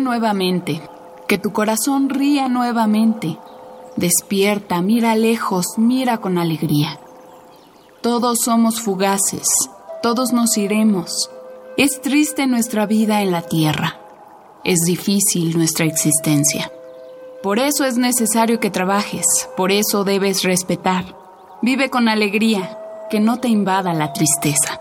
Nuevamente, que tu corazón ría nuevamente. Despierta, mira lejos, mira con alegría. Todos somos fugaces, todos nos iremos. Es triste nuestra vida en la tierra. Es difícil nuestra existencia. Por eso es necesario que trabajes, por eso debes respetar. Vive con alegría, que no te invada la tristeza.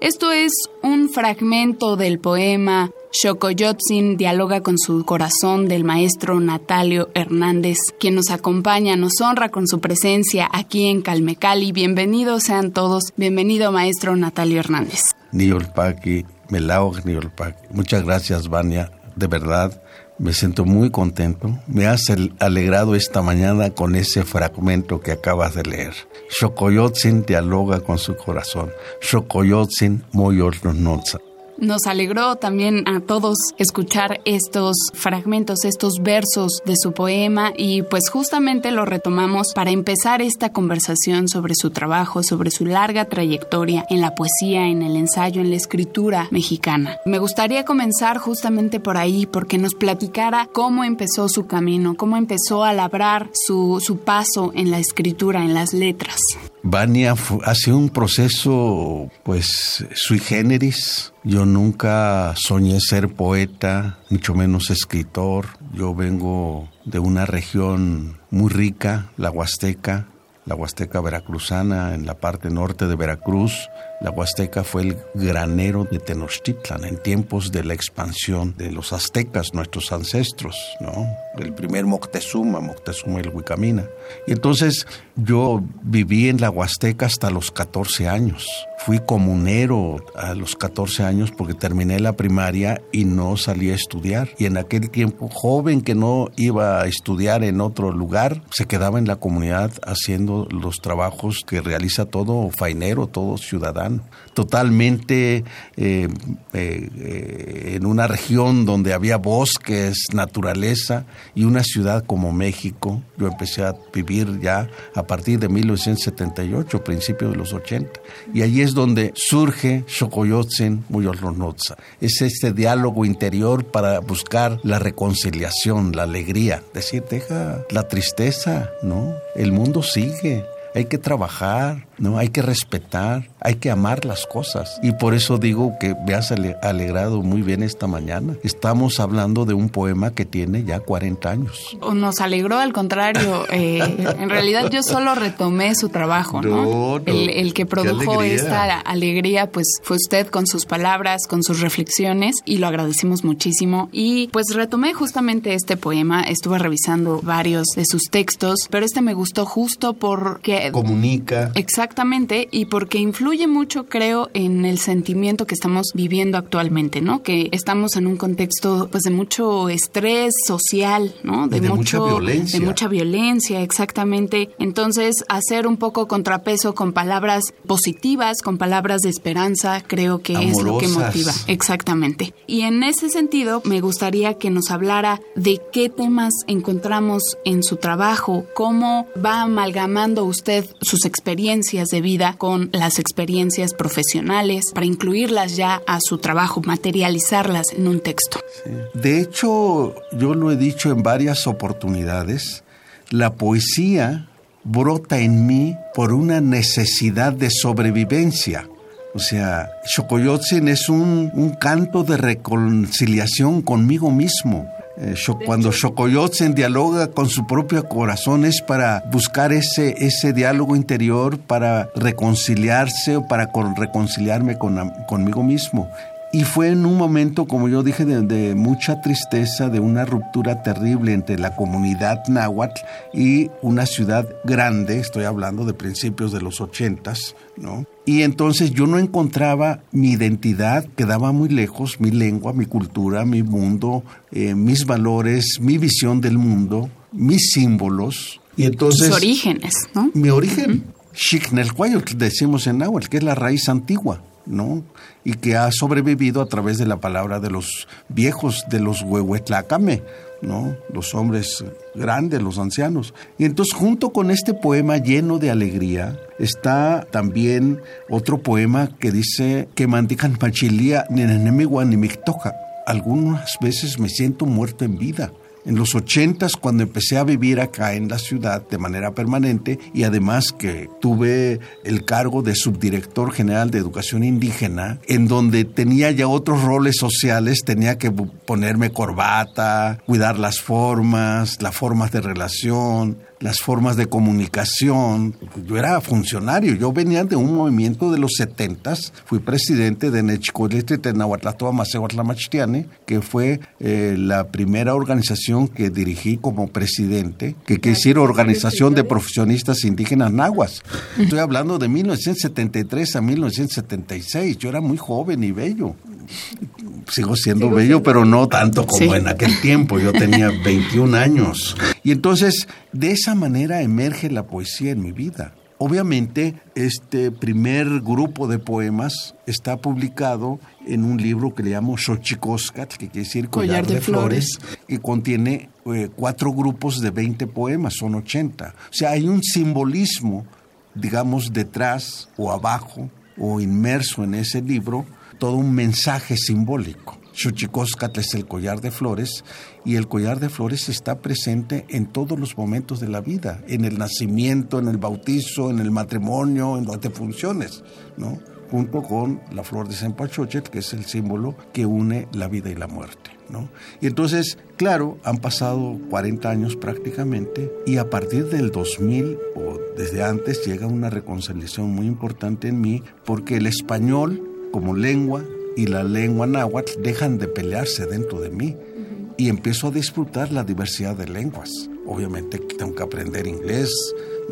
Esto es un fragmento del poema Xocoyotzin dialoga con su corazón del maestro Natalio Hernández, quien nos acompaña, nos honra con su presencia aquí en Calmecali. Bienvenidos sean todos. Bienvenido, maestro Natalio Hernández. Niolpaki, Melaog Niolpaki. Muchas gracias, Vania. De verdad, me siento muy contento. Me has alegrado esta mañana con ese fragmento que acabas de leer. Xocoyotzin dialoga con su corazón. Xocoyotzin moyornonza. Nos alegró también a todos escuchar estos fragmentos, estos versos de su poema y pues justamente lo retomamos para empezar esta conversación sobre su trabajo, sobre su larga trayectoria en la poesía, en el ensayo, en la escritura mexicana. Me gustaría comenzar justamente por ahí porque nos platicara cómo empezó su camino, cómo empezó a labrar su, su paso en la escritura, en las letras. Vania hace un proceso, pues, sui generis. Yo nunca soñé ser poeta, mucho menos escritor. Yo vengo de una región muy rica, la Huasteca, la Huasteca veracruzana, en la parte norte de Veracruz. La Huasteca fue el granero de Tenochtitlan en tiempos de la expansión de los aztecas, nuestros ancestros, ¿no? El primer Moctezuma, Moctezuma el Huicamina. Y entonces yo viví en la Huasteca hasta los 14 años. Fui comunero a los 14 años porque terminé la primaria y no salí a estudiar. Y en aquel tiempo, joven que no iba a estudiar en otro lugar, se quedaba en la comunidad haciendo los trabajos que realiza todo fainero, todo ciudadano. Totalmente eh, eh, en una región donde había bosques, naturaleza y una ciudad como México. Yo empecé a vivir ya a partir de 1978, principios de los 80. Y allí es donde surge Xocoyotzen Muyolronotza. Es este diálogo interior para buscar la reconciliación, la alegría. Decir, deja la tristeza, ¿no? El mundo sigue hay que trabajar, ¿no? Hay que respetar, hay que amar las cosas. Y por eso digo que me has alegrado muy bien esta mañana. Estamos hablando de un poema que tiene ya 40 años. Nos alegró, al contrario. Eh, en realidad yo solo retomé su trabajo, ¿no? el, que produjo esta alegría, pues fue usted con sus palabras, con sus reflexiones y lo agradecimos muchísimo. Y pues retomé justamente este poema, estuve revisando varios de sus textos, pero este me gustó justo porque... Comunica. Exactamente, y porque influye mucho, creo, en el sentimiento que estamos viviendo actualmente, ¿no? Que estamos en un contexto, pues, de mucho estrés social, ¿no? De, mucha violencia. De mucha violencia, exactamente. Entonces, hacer un poco contrapeso con palabras positivas, con palabras de esperanza, creo que es lo que motiva. Exactamente. Y en ese sentido, me gustaría que nos hablara de qué temas encontramos en su trabajo, cómo va amalgamando usted sus experiencias de vida con las experiencias profesionales para incluirlas ya a su trabajo, materializarlas en un texto. De hecho, yo lo he dicho en varias oportunidades, la poesía brota en mí por una necesidad de sobrevivencia. O sea, Xocoyotzin es un, un canto de reconciliación conmigo mismo eh, cuando Xocoyotzen dialoga con su propio corazón es para buscar ese, ese diálogo interior, para reconciliarse o para reconciliarme con, conmigo mismo. Y fue en un momento, como yo dije, de, mucha tristeza, de una ruptura terrible entre la comunidad náhuatl y una ciudad grande, estoy hablando de principios de los ochentas, ¿no? Y entonces yo no encontraba mi identidad, quedaba muy lejos, mi lengua, mi cultura, mi mundo, eh, mis valores, mi visión del mundo, mis símbolos. Y entonces... Tus orígenes, ¿no? Mi origen. Uh decimos en náhuatl, que es la raíz antigua. ¿No? Y que ha sobrevivido a través de la palabra de los viejos, de los huehuetlacame, ¿no? Los hombres grandes, los ancianos. Y entonces junto con este poema lleno de alegría está también otro poema que dice que mandican machilia ni ni Algunas veces me siento muerto en vida en los ochentas cuando empecé a vivir acá en la ciudad de manera permanente y además que tuve el cargo de subdirector general de educación indígena, en donde tenía ya otros roles sociales, tenía que ponerme corbata, cuidar las formas, las formas de relación, las formas de comunicación. Yo era funcionario, yo venía de un movimiento de los setentas, fui presidente de Nechicolete Tenahuatlatoa Machistiane, que fue eh, la primera organización que dirigí como presidente, que quisiera Organización de Profesionistas Indígenas Nahuas. Estoy hablando de 1973 a 1976, yo era muy joven y bello sigo siendo bello, pero no tanto como en aquel tiempo. Yo tenía 21 años. Y entonces, de esa manera emerge la poesía en mi vida. Obviamente, este primer grupo de poemas está publicado en un libro que le llamo Xochicoscat, que quiere decir Collar, de, flores, que contiene eh, cuatro grupos de 20 poemas, son 80. O sea, hay un simbolismo, digamos, detrás o abajo o inmerso en ese libro todo un mensaje simbólico. Xuchicóscatl es el collar de flores y el collar de flores está presente en todos los momentos de la vida, en el nacimiento, en el bautizo, en el matrimonio, en las defunciones, ¿no? junto con la flor de Cempachochet, que es el símbolo que une la vida y la muerte. ¿no? Y entonces, claro, han pasado 40 años prácticamente y a partir del 2000 o desde antes llega una reconciliación muy importante en mí porque el español como lengua y la lengua náhuatl dejan de pelearse dentro de mí y empiezo a disfrutar la diversidad de lenguas. Obviamente tengo que aprender inglés,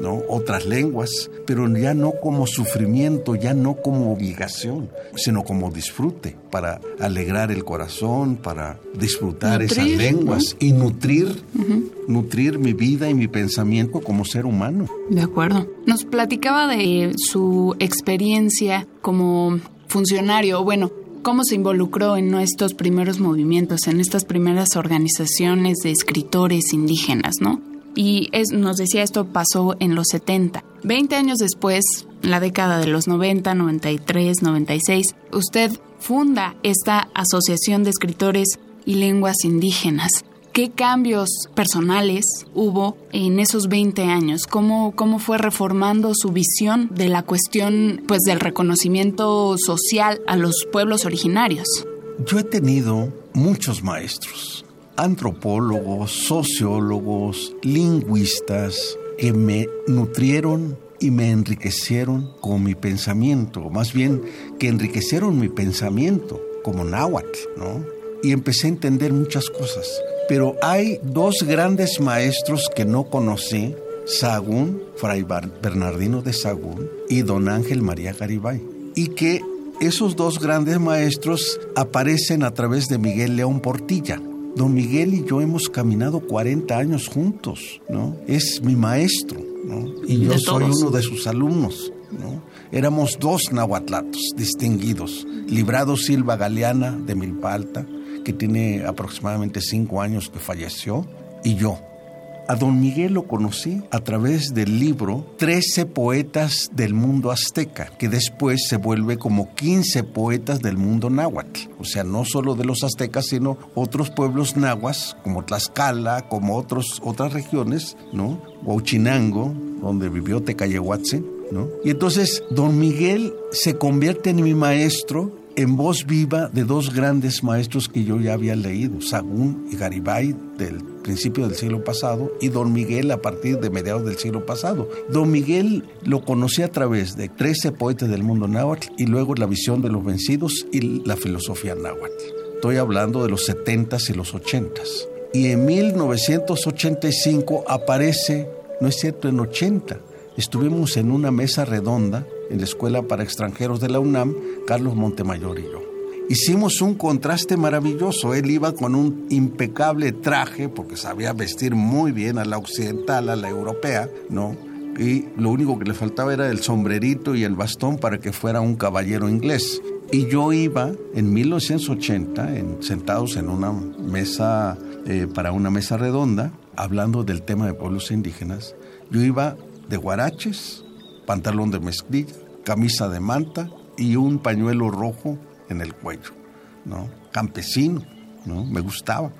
¿no? Otras lenguas, pero ya no como sufrimiento, ya no como obligación, sino como disfrute, para alegrar el corazón, para disfrutar esas lenguas y nutrir, nutrir mi vida y mi pensamiento como ser humano. De acuerdo. Nos platicaba de su experiencia como funcionario, bueno, cómo se involucró en estos primeros movimientos, en estas primeras organizaciones de escritores indígenas, ¿no? Y nos decía esto pasó en los 70. Veinte años después, la década de los 90, 93, 96, usted funda esta Asociación de Escritores y Lenguas Indígenas. ¿Qué cambios personales hubo en esos 20 años? ¿Cómo, ¿Cómo fue reformando su visión de la cuestión pues, del reconocimiento social a los pueblos originarios? Yo he tenido muchos maestros, antropólogos, sociólogos, lingüistas, que me nutrieron y me enriquecieron con mi pensamiento, más bien que enriquecieron mi pensamiento como náhuatl, ¿no? Y empecé a entender muchas cosas. Pero hay dos grandes maestros que no conocí, Sagún, Fray Bernardino de Sagún y Don Ángel María Garibay. Y que esos dos grandes maestros aparecen a través de Miguel León Portilla. Don Miguel y yo hemos caminado 40 años juntos, ¿no? Es mi maestro, ¿no? Y yo soy uno de sus alumnos, ¿no? Éramos dos nahuatlatos distinguidos, Librado Silva Galeana de Milpalta que tiene aproximadamente cinco años que falleció, y yo. A don Miguel lo conocí a través del libro Trece poetas del mundo azteca, que después se vuelve como 15 poetas del mundo náhuatl. O sea, no solo de los aztecas, sino otros pueblos nahuas, como Tlaxcala, como otros, otras regiones, ¿no? Huachinango, donde vivió Tecayehuatzen, ¿no? Y entonces don Miguel se convierte en mi maestro en voz viva de dos grandes maestros que yo ya había leído, Sagún y Garibay del principio del siglo pasado y Don Miguel a partir de mediados del siglo pasado. Don Miguel lo conocí a través de 13 poetas del mundo náhuatl y luego la visión de los vencidos y la filosofía náhuatl. Estoy hablando de los 70s y los 80s. Y en 1985 aparece, no es cierto, en 80, estuvimos en una mesa redonda en la Escuela para Extranjeros de la UNAM, Carlos Montemayor y yo. Hicimos un contraste maravilloso. Él iba con un impecable traje, porque sabía vestir muy bien a la occidental, a la europea, ¿no? Y lo único que le faltaba era el sombrerito y el bastón para que fuera un caballero inglés. Y yo iba en 1980, en, sentados en una mesa, eh, para una mesa redonda, hablando del tema de pueblos indígenas. Yo iba de guaraches, pantalón de mezclilla, camisa de manta y un pañuelo rojo en el cuello, ¿no? Campesino, ¿no? Me gustaba.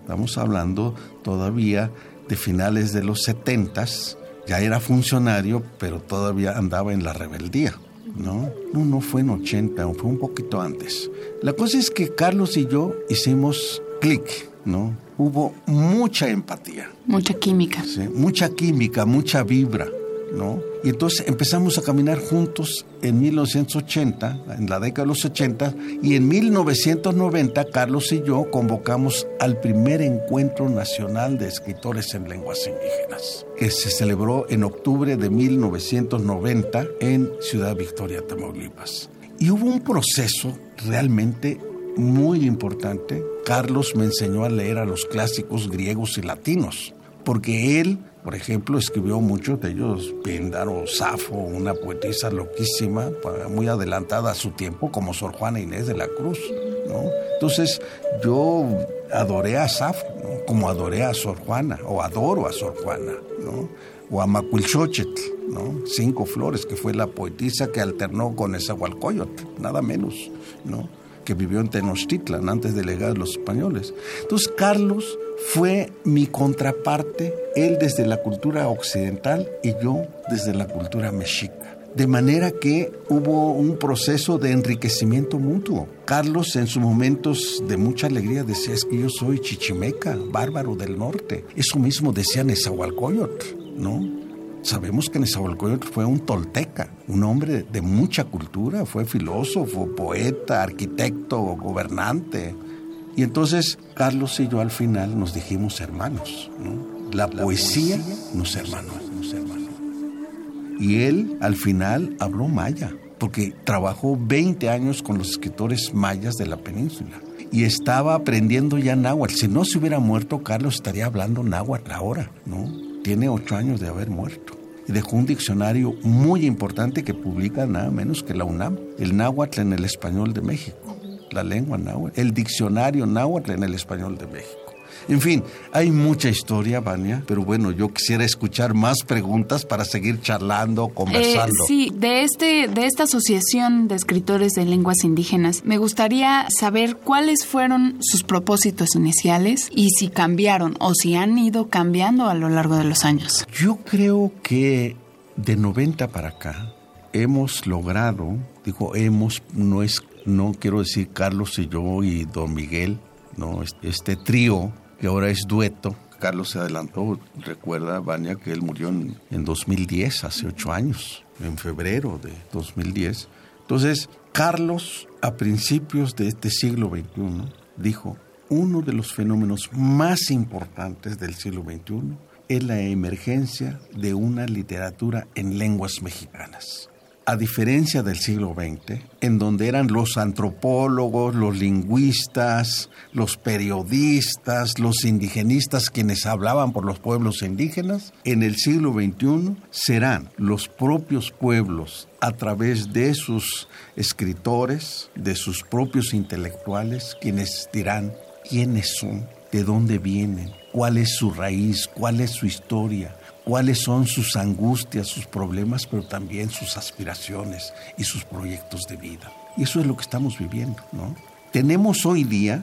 Estamos hablando todavía de finales de los setentas, ya era funcionario, pero todavía andaba en la rebeldía, ¿no? No, no fue en 80, fue un poquito antes. La cosa es que Carlos y yo hicimos clic, ¿no? Hubo mucha empatía. Mucha química. Sí, mucha química, mucha vibra. ¿no? Y entonces empezamos a caminar juntos en 1980, en la década de los 80, y en 1990 Carlos y yo convocamos al primer encuentro nacional de escritores en lenguas indígenas, que se celebró en octubre de 1990 en Ciudad Victoria, Tamaulipas. Y hubo un proceso realmente muy importante. Carlos me enseñó a leer a los clásicos griegos y latinos, porque él por ejemplo, escribió muchos de ellos, Píndaro, Safo, una poetisa loquísima, muy adelantada a su tiempo, como Sor Juana Inés de la Cruz. ¿no? Entonces, yo adoré a Safo, como adoré a Sor Juana, o adoro a Sor Juana, ¿no? o a Macuilxóchitl, ¿no? Cinco Flores, que fue la poetisa que alternó con Esahualcoyotl, nada menos, ¿no? Que vivió en Tenochtitlan antes de llegar los españoles. Entonces, Carlos fue mi contraparte, él desde la cultura occidental y yo desde la cultura mexica. De manera que hubo un proceso de enriquecimiento mutuo. Carlos en sus momentos de mucha alegría decía, es que yo soy chichimeca, bárbaro del norte. Eso mismo decía Nezahualcóyotl, ¿no? Sabemos que Nezahualcóyotl fue un tolteca, un hombre de mucha cultura, fue filósofo, poeta, arquitecto, gobernante, y entonces Carlos y yo al final nos dijimos hermanos. La, poesía, nos hermanó. Y él al final habló maya, porque trabajó 20 años con los escritores mayas de la península. Y estaba aprendiendo ya náhuatl. Si no se hubiera muerto, Carlos estaría hablando náhuatl ahora, ¿no? Tiene ocho años de haber muerto y dejó un diccionario muy importante que publica nada menos que la UNAM, el náhuatl en el español de México la lengua náhuatl, el diccionario náhuatl en el español de México. En fin, hay mucha historia, Vania, pero bueno, yo quisiera escuchar más preguntas para seguir charlando, conversando. Eh, sí, de, este, de esta asociación de escritores de lenguas indígenas, me gustaría saber cuáles fueron sus propósitos iniciales y si cambiaron o si han ido cambiando a lo largo de los años. Yo creo que de 90 para acá hemos logrado, digo hemos, no es no quiero decir Carlos y yo y don Miguel, no, este trío que ahora es dueto. Carlos se adelantó, recuerda, Vania, que él murió en, en 2010, hace ocho años, en febrero de 2010. Entonces, Carlos, a principios de este siglo XXI, dijo, uno de los fenómenos más importantes del siglo XXI es la emergencia de una literatura en lenguas mexicanas a diferencia del siglo XX, en donde eran los antropólogos, los lingüistas, los periodistas, los indigenistas quienes hablaban por los pueblos indígenas, en el siglo XXI serán los propios pueblos a través de sus escritores, de sus propios intelectuales, quienes dirán quiénes son, de dónde vienen, cuál es su raíz, cuál es su historia, cuáles son sus angustias, sus problemas, pero también sus aspiraciones y sus proyectos de vida. Y eso es lo que estamos viviendo, ¿no? Tenemos hoy día,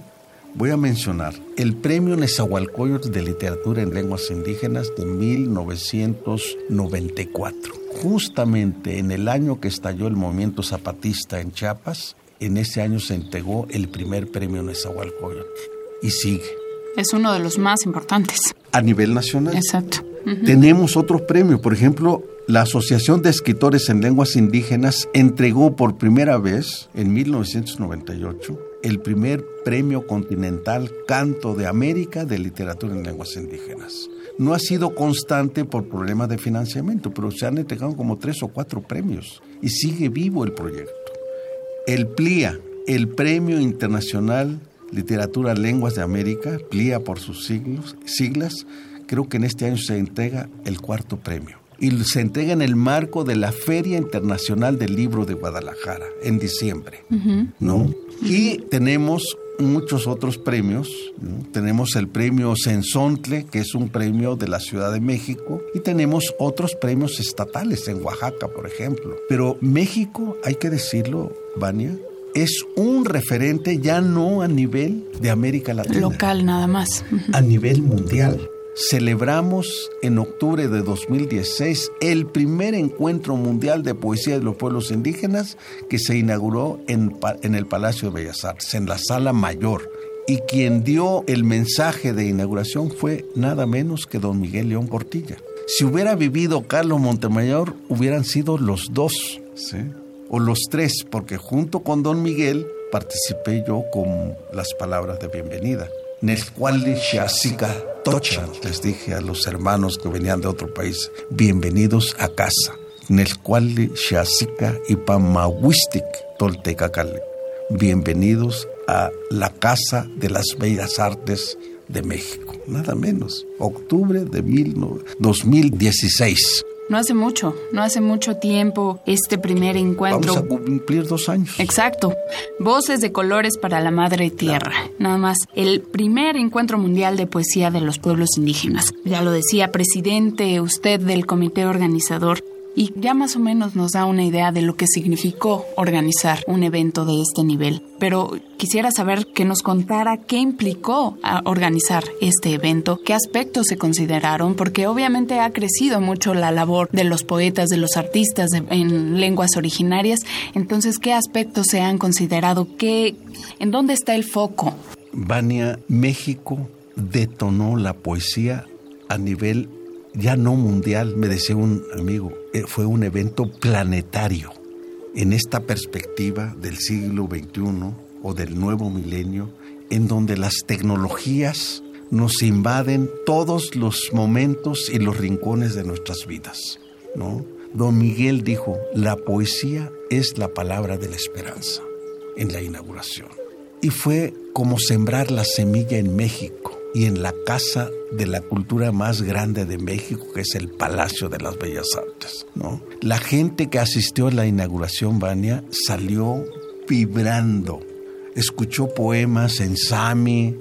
voy a mencionar, el Premio Nezahualcóyotl de Literatura en Lenguas Indígenas de 1994. Justamente en el año que estalló el movimiento zapatista en Chiapas, en ese año se entregó el primer premio Nezahualcóyotl y sigue. Es uno de los más importantes. A nivel nacional. Exacto. Tenemos otros premios, por ejemplo, la Asociación de Escritores en Lenguas Indígenas entregó por primera vez en 1998 el primer premio continental Canto de América de Literatura en Lenguas Indígenas. No ha sido constante por problemas de financiamiento, pero se han entregado como tres o cuatro premios y sigue vivo el proyecto. El PLIA, el Premio Internacional Literatura Lenguas de América, PLIA por sus siglas, creo que en este año se entrega el cuarto premio y se entrega en el marco de la Feria Internacional del Libro de Guadalajara en diciembre, ¿no? Y tenemos muchos otros premios. Tenemos el premio Sensontle, que es un premio de la Ciudad de México, y tenemos otros premios estatales en Oaxaca, por ejemplo. Pero México, hay que decirlo, Vania, es un referente ya no a nivel de América Latina. Local nada más. A nivel mundial celebramos en octubre de 2016 el primer encuentro mundial de poesía de los pueblos indígenas que se inauguró en, en, el Palacio de Bellas Artes, en la sala mayor. Y quien dio el mensaje de inauguración fue nada menos que don Miguel León Portilla. Si hubiera vivido Carlos Montemayor, hubieran sido los dos, ¿sí? O los tres, porque junto con don Miguel participé yo con las palabras de bienvenida. Tochan, les dije a los hermanos que venían de otro país, bienvenidos a casa. Nescuali Xiasica y Pamahuistic Toltecacale, bienvenidos a la Casa de las Bellas Artes de México, nada menos, octubre de 2016. No hace mucho, no hace mucho tiempo este primer encuentro. Vamos a cumplir dos años. Exacto. Voces de colores para la madre tierra. Nada más. El primer encuentro mundial de poesía de los pueblos indígenas. Ya lo decía, presidente, usted del comité organizador y ya más o menos nos da una idea de lo que significó organizar un evento de este nivel. Pero quisiera saber que nos contara qué implicó organizar este evento, qué aspectos se consideraron, porque obviamente ha crecido mucho la labor de los poetas, de los artistas en lenguas originarias. Entonces, ¿qué aspectos se han considerado? ¿Qué, ¿En dónde está el foco? Vania, México detonó la poesía a nivel ya no mundial, me decía un amigo, eh, fue un evento planetario. En esta perspectiva del siglo XXI o del nuevo milenio, en donde las tecnologías nos invaden todos los momentos y los rincones de nuestras vidas, ¿no? Don Miguel dijo, la poesía es la palabra de la esperanza en la inauguración. Y fue como sembrar la semilla en México y en la casa de la cultura más grande de México, que es el Palacio de las Bellas Artes. ¿no? La gente que asistió a la inauguración, Vania, salió vibrando. Escuchó poemas en Sami,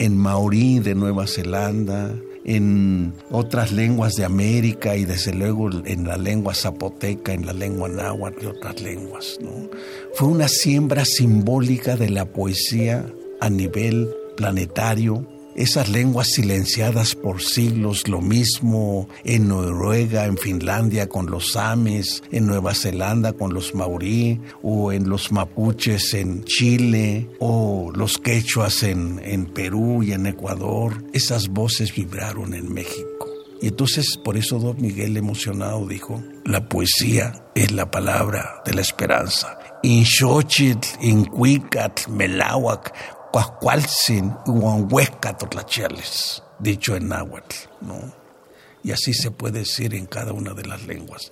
en Maorí de Nueva Zelanda, en otras lenguas de América y desde luego en la lengua zapoteca, en la lengua náhuatl y otras lenguas. ¿no? Fue una siembra simbólica de la poesía a nivel planetario esas lenguas silenciadas por siglos, lo mismo en Noruega, en Finlandia con los samis, en Nueva Zelanda con los maorí, o en los mapuches en Chile, o los quechuas en, Perú y en Ecuador, esas voces vibraron en México. Y entonces por eso don Miguel emocionado dijo, la poesía es la palabra de la esperanza. In Xochitl, in Cuicat, Melawak, Cuascualcin, Huanhuesca, Totlachiales, dicho en náhuatl, ¿no? Y así se puede decir en cada una de las lenguas.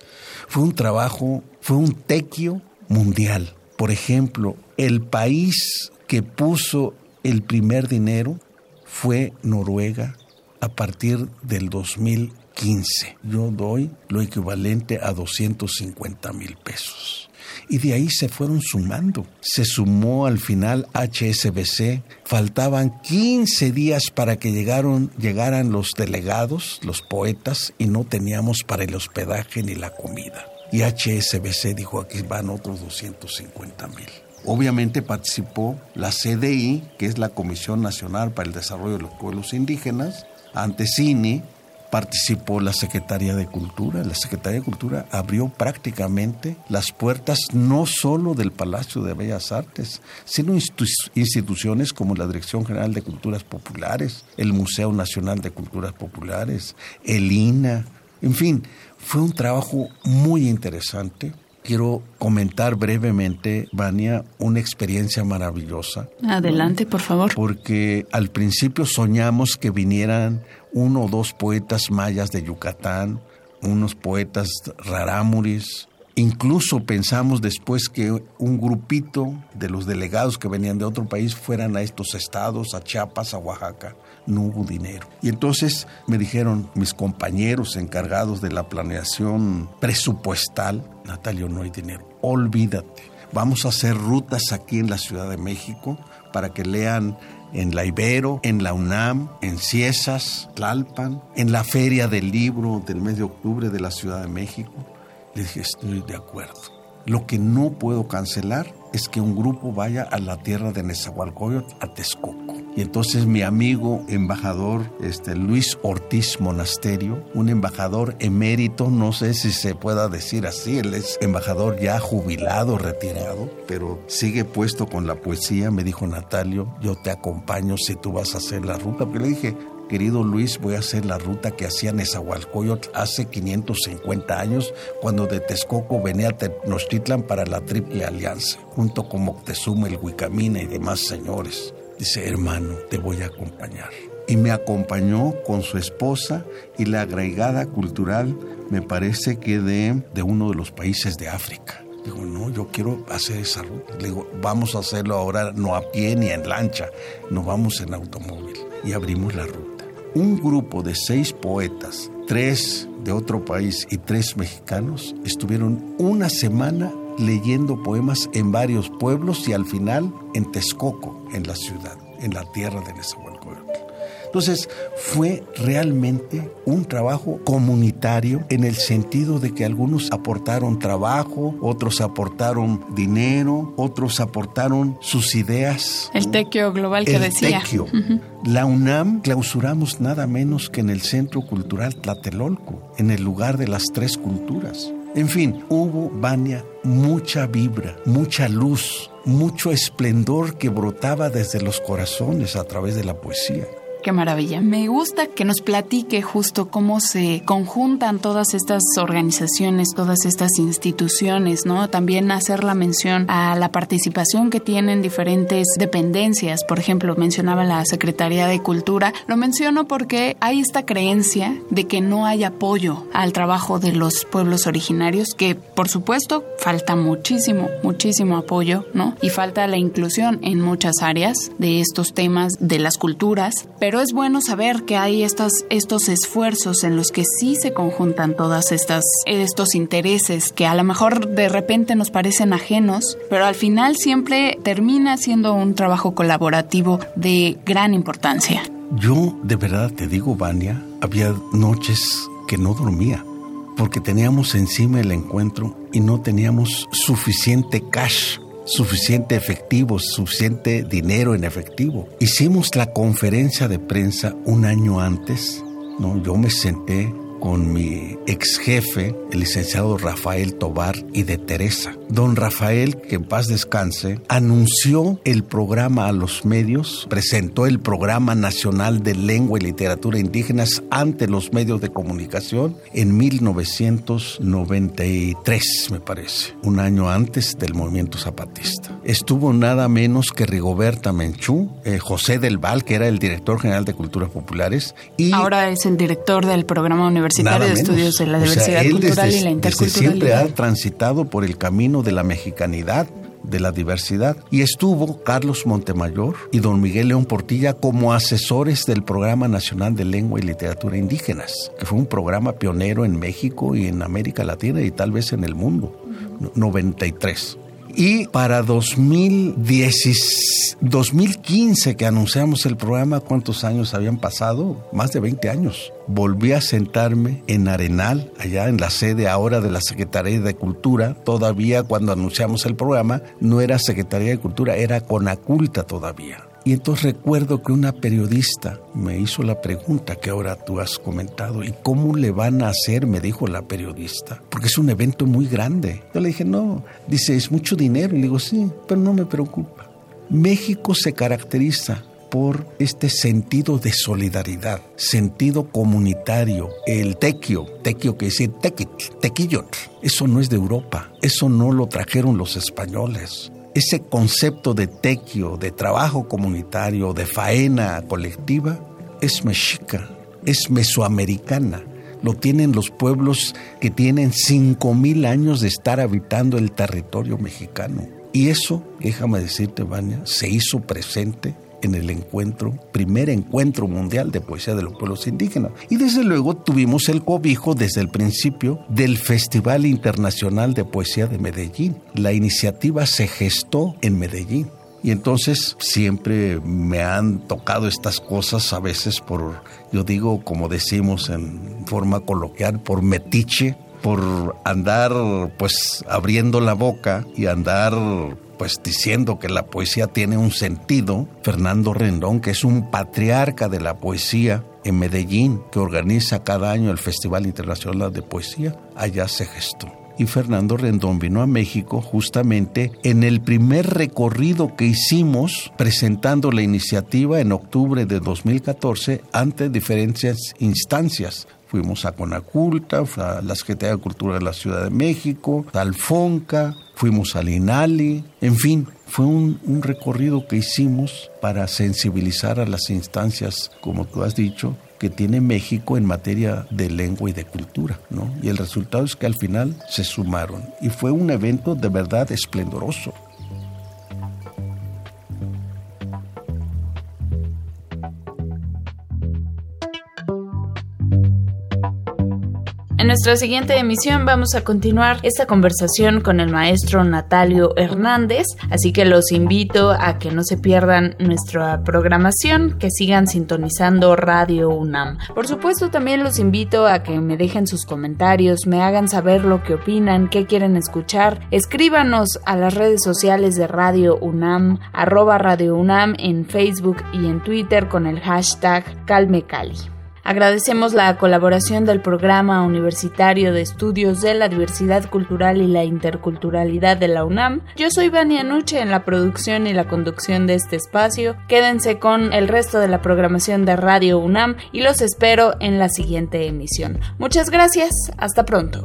Fue un trabajo, fue un tequio mundial. Por ejemplo, el país que puso el primer dinero fue Noruega a partir del 2015. Yo doy lo equivalente a 250 mil pesos y de ahí se fueron sumando. Se sumó al final HSBC, faltaban 15 días para que llegaron, llegaran los delegados, los poetas, y no teníamos para el hospedaje ni la comida. Y HSBC dijo, aquí van otros 250 mil. Obviamente participó la CDI, que es la Comisión Nacional para el Desarrollo de los Pueblos Indígenas, ante CINI, participó la Secretaría de Cultura. La Secretaría de Cultura abrió prácticamente las puertas no solo del Palacio de Bellas Artes, sino instituciones como la Dirección General de Culturas Populares, el Museo Nacional de Culturas Populares, el INA, en fin, fue un trabajo muy interesante quiero comentar brevemente, Vania, una experiencia maravillosa. Adelante, por favor. Porque al principio soñamos que vinieran uno o dos poetas mayas de Yucatán, unos poetas rarámuris, Incluso pensamos después que un grupito de los delegados que venían de otro país fueran a estos estados, a Chiapas, a Oaxaca. No hubo dinero. Y entonces me dijeron mis compañeros encargados de la planeación presupuestal, Natalio, no hay dinero. Olvídate. Vamos a hacer rutas aquí en la Ciudad de México para que lean en la Ibero, en la UNAM, en Ciesas, Tlalpan, en la Feria del Libro del mes de octubre de la Ciudad de México le dije, estoy de acuerdo. Lo que no puedo cancelar es que un grupo vaya a la tierra de Nezahualcóyotl, a Texcoco. Y entonces mi amigo embajador este, Luis Ortiz Monasterio, un embajador emérito, no sé si se pueda decir así, él es embajador ya jubilado, retirado, pero sigue puesto con la poesía, me dijo Natalio, yo te acompaño si tú vas a hacer la ruta, porque le dije, Querido Luis, voy a hacer la ruta que hacía Nezahualcóyotl hace 550 años, cuando de Texcoco venía a Tenochtitlan para la Triple Alianza, junto con Moctezuma, el Huicamina y demás señores. Dice, hermano, te voy a acompañar. Y me acompañó con su esposa y la agregada cultural, me parece que de, de uno de los países de África. Digo, no, yo quiero hacer esa ruta. Le digo, vamos a hacerlo ahora no a pie ni en lancha, nos vamos en automóvil. Y abrimos la ruta un grupo de seis poetas, tres de otro país y tres mexicanos, estuvieron una semana leyendo poemas en varios pueblos y al final en Texcoco, en la ciudad, en la tierra de Nezahualcóyotl. Entonces fue realmente un trabajo comunitario en el sentido de que algunos aportaron trabajo, otros aportaron dinero, otros aportaron sus ideas. El tequio global que decía. Tequio. La UNAM clausuramos nada menos que en el Centro Cultural Tlatelolco, en el lugar de las tres culturas. En fin, hubo, Vania, mucha vibra, mucha luz, mucho esplendor que brotaba desde los corazones a través de la poesía. Qué maravilla. Me gusta que nos platique justo cómo se conjuntan todas estas organizaciones, todas estas instituciones, ¿no? También hacer la mención a la participación que tienen diferentes dependencias. Por ejemplo, mencionaba la Secretaría de Cultura. Lo menciono porque hay esta creencia de que no hay apoyo al trabajo de los pueblos originarios, que por supuesto falta muchísimo, muchísimo apoyo, ¿no? Y falta la inclusión en muchas áreas de estos temas de las culturas, pero pero es bueno saber que hay estos, estos esfuerzos en los que sí se conjuntan todas estas estos intereses que a lo mejor de repente nos parecen ajenos, pero al final siempre termina siendo un trabajo colaborativo de gran importancia. Yo de verdad te digo, Vania, había noches que no dormía porque teníamos encima el encuentro y no teníamos suficiente cash suficiente efectivo, suficiente dinero en efectivo. Hicimos la conferencia de prensa un año antes, ¿no? Yo me senté con mi ex jefe, el licenciado Rafael Tobar y de Teresa. Don Rafael, que en paz descanse, anunció el programa a los medios, presentó el Programa Nacional de Lengua y Literatura Indígenas ante los medios de comunicación en 1993, me parece, un año antes del movimiento zapatista. Estuvo nada menos que Rigoberta Menchú, eh, José del Val, que era el director general de Culturas Populares, y ahora es el director del programa universitario de estudios de la diversidad cultural y la interculturalidad. siempre ha transitado por el camino de la mexicanidad, de la diversidad. Y estuvo Carlos Montemayor y don Miguel León Portilla como asesores del Programa Nacional de Lengua y Literatura Indígenas, que fue un programa pionero en México y en América Latina y tal vez en el mundo. 93. Y para 2010, 2015 que anunciamos el programa, ¿cuántos años habían pasado? Más de 20 años. Volví a sentarme en Arenal, allá en la sede ahora de la Secretaría de Cultura. Todavía cuando anunciamos el programa no era Secretaría de Cultura, era Conaculta todavía Y entonces recuerdo que una periodista me hizo la pregunta que ahora tú has comentado, ¿y cómo le van a hacer? Me dijo la periodista, porque es un evento muy grande. Yo le dije, no, dice, es mucho dinero. Y le digo, sí, pero no me preocupa. México se caracteriza por este sentido de solidaridad, sentido comunitario, el tequio, tequio que decir tequit, tequillot. Eso no es de Europa, eso no lo trajeron los españoles. Ese concepto de tequio, de trabajo comunitario, de faena colectiva, es mexica, es mesoamericana. Lo tienen los pueblos que tienen 5.000 años de estar habitando el territorio mexicano. Y eso, déjame decirte, Vania, se hizo presente en el encuentro, primer encuentro mundial de poesía de los pueblos indígenas. Y desde luego tuvimos el cobijo desde el principio del Festival Internacional de Poesía de Medellín. La iniciativa se gestó en Medellín. Y entonces siempre me han tocado estas cosas a veces por, yo digo, como decimos en forma coloquial, por metiche, por andar pues abriendo la boca y andar pues diciendo que la poesía tiene un sentido, Fernando Rendón, que es un patriarca de la poesía en Medellín, que organiza cada año el Festival Internacional de Poesía, allá se gestó. Y Fernando Rendón vino a México justamente en el primer recorrido que hicimos presentando la iniciativa en octubre de 2014 ante diferentes instancias Fuimos a Conaculta, a la Secretaría de Cultura de la Ciudad de México, a fuimos al INALI, en fin, fue un, un, recorrido que hicimos para sensibilizar a las instancias, como tú has dicho, que tiene México en materia de lengua y de cultura, ¿no? Y el resultado es que al final se sumaron y fue un evento de verdad esplendoroso. Nuestra siguiente emisión vamos a continuar esta conversación con el maestro Natalio Hernández, así que los invito a que no se pierdan nuestra programación, que sigan sintonizando Radio UNAM. Por supuesto también los invito a que me dejen sus comentarios, me hagan saber lo que opinan, qué quieren escuchar, escríbanos a las redes sociales de Radio UNAM, arroba Radio UNAM en Facebook y en Twitter con el hashtag CalmeCali. Agradecemos la colaboración del Programa Universitario de Estudios de la Diversidad Cultural y la Interculturalidad de la UNAM. Yo soy Vania Nuche en la producción y la conducción de este espacio. Quédense con el resto de la programación de Radio UNAM y los espero en la siguiente emisión. Muchas gracias, hasta pronto.